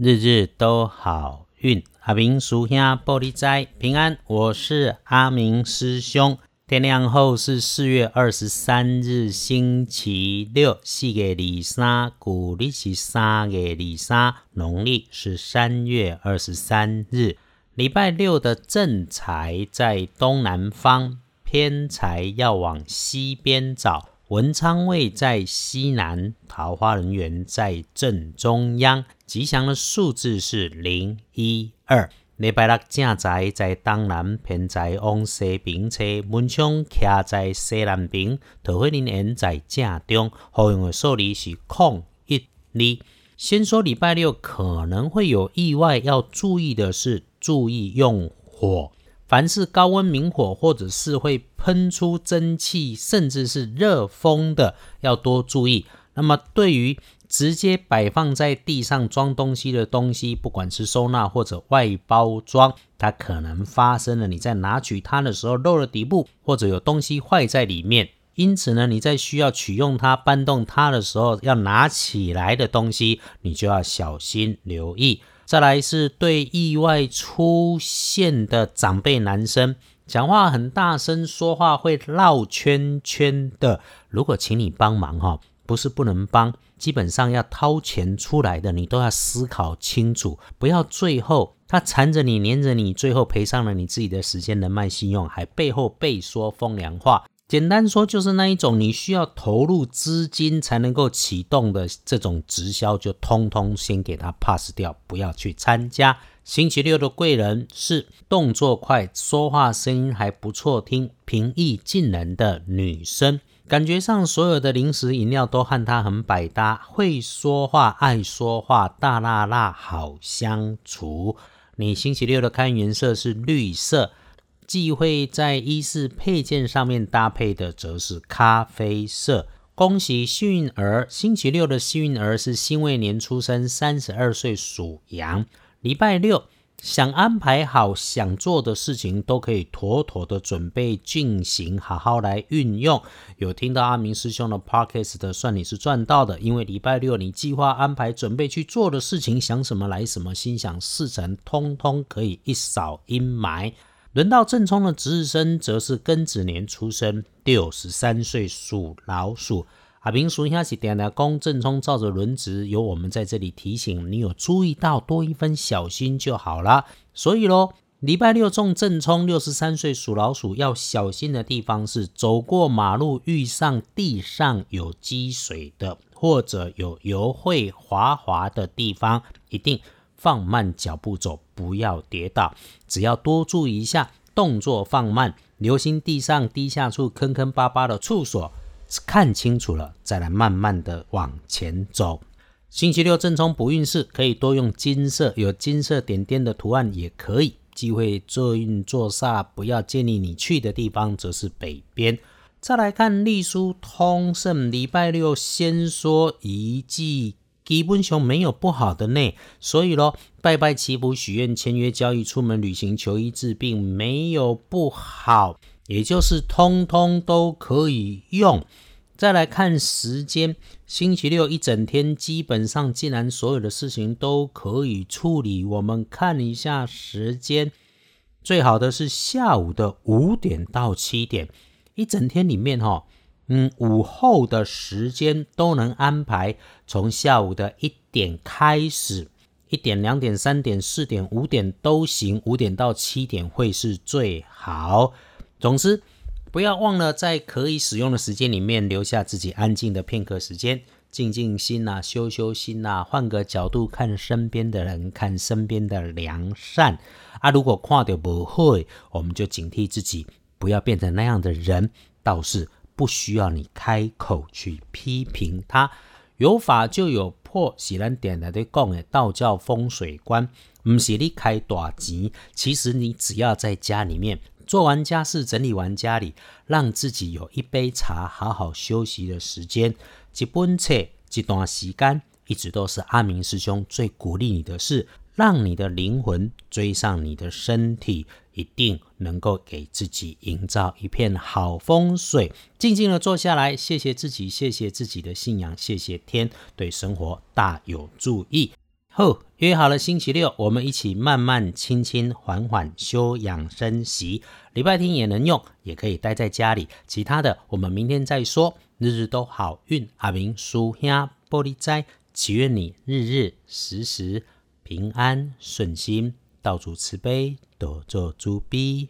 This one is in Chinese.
日日都好运。阿明叔兄玻璃斋平安，我是阿明师兄。天亮后是四月二十三日，星期六，四月二三，古历是三月二三，农历是三月二十三日。礼拜六的正财在东南方，偏财要往西边找。文昌位在西南，桃花人缘在正中央。吉祥的数字是零一二。礼拜六正财在东南，偏财往西边车。门窗徛在西南边，桃花人缘在正中。好用的数字是空一二。先说礼拜六可能会有意外，要注意的是，注意用火。凡是高温明火，或者是会喷出蒸汽，甚至是热风的，要多注意。那么，对于直接摆放在地上装东西的东西，不管是收纳或者外包装，它可能发生了你在拿取它的时候漏了底部，或者有东西坏在里面。因此呢，你在需要取用它、搬动它的时候，要拿起来的东西，你就要小心留意。再来是对意外出现的长辈男生，讲话很大声，说话会绕圈圈的。如果请你帮忙哈，不是不能帮，基本上要掏钱出来的，你都要思考清楚，不要最后他缠着你、黏着你，最后赔上了你自己的时间、人脉、信用，还背后背说风凉话。简单说，就是那一种你需要投入资金才能够启动的这种直销，就通通先给他 pass 掉，不要去参加。星期六的贵人是动作快、说话声音还不错听、平易近人的女生，感觉上所有的零食饮料都和它很百搭，会说话、爱说话、大辣辣、好相处。你星期六的看颜色是绿色。忌讳在衣饰配件上面搭配的，则是咖啡色。恭喜幸运儿，星期六的幸运儿是辛未年出生，三十二岁属羊。礼拜六想安排好想做的事情，都可以妥妥的准备进行，好好来运用。有听到阿明师兄的 podcast 的，算你是赚到的，因为礼拜六你计划安排准备去做的事情，想什么来什么，心想事成，通通可以一扫阴霾。轮到正冲的值日生，则是庚子年出生，六十三岁属老鼠。阿平叔兄是点点公正冲照着轮值，有我们在这里提醒你，有注意到多一分小心就好了。所以咯，礼拜六中正冲，六十三岁属老鼠，要小心的地方是走过马路遇上地上有积水的，或者有油会滑滑的地方，一定。放慢脚步走，不要跌倒。只要多注意一下，动作放慢，留心地上低下处坑坑巴巴的处所，看清楚了再来慢慢的往前走。星期六正冲补运势，可以多用金色，有金色点点的图案也可以。忌讳坐运坐煞，不要建议你去的地方则是北边。再来看隶书通胜，礼拜六先说一记。基本上没有不好的呢，所以咯，拜拜祈福、许愿、签约、交易、出门旅行、求医治病，没有不好，也就是通通都可以用。再来看时间，星期六一整天，基本上既然所有的事情都可以处理，我们看一下时间，最好的是下午的五点到七点，一整天里面哈。嗯，午后的时间都能安排，从下午的一点开始，一点、两点、三点、四点、五点都行，五点到七点会是最好。总之，不要忘了在可以使用的时间里面留下自己安静的片刻时间，静静心呐，修修心呐，换个角度看身边的人，看身边的良善啊。如果看到不会，我们就警惕自己，不要变成那样的人，倒是。不需要你开口去批评他，有法就有破。喜兰点来的讲的道教风水观，唔是你开大钱。其实你只要在家里面做完家事，整理完家里，让自己有一杯茶，好好休息的时间，一本册，一段时间，一直都是阿明师兄最鼓励你的事。让你的灵魂追上你的身体，一定能够给自己营造一片好风水。静静的坐下来，谢谢自己，谢谢自己的信仰，谢谢天，对生活大有注意。好，约好了星期六，我们一起慢慢、轻轻、缓缓修养生息。礼拜天也能用，也可以待在家里。其他的，我们明天再说。日日都好运，阿明叔兄玻璃斋，祈愿你日日时时平安顺心，道主慈悲，多做诸逼。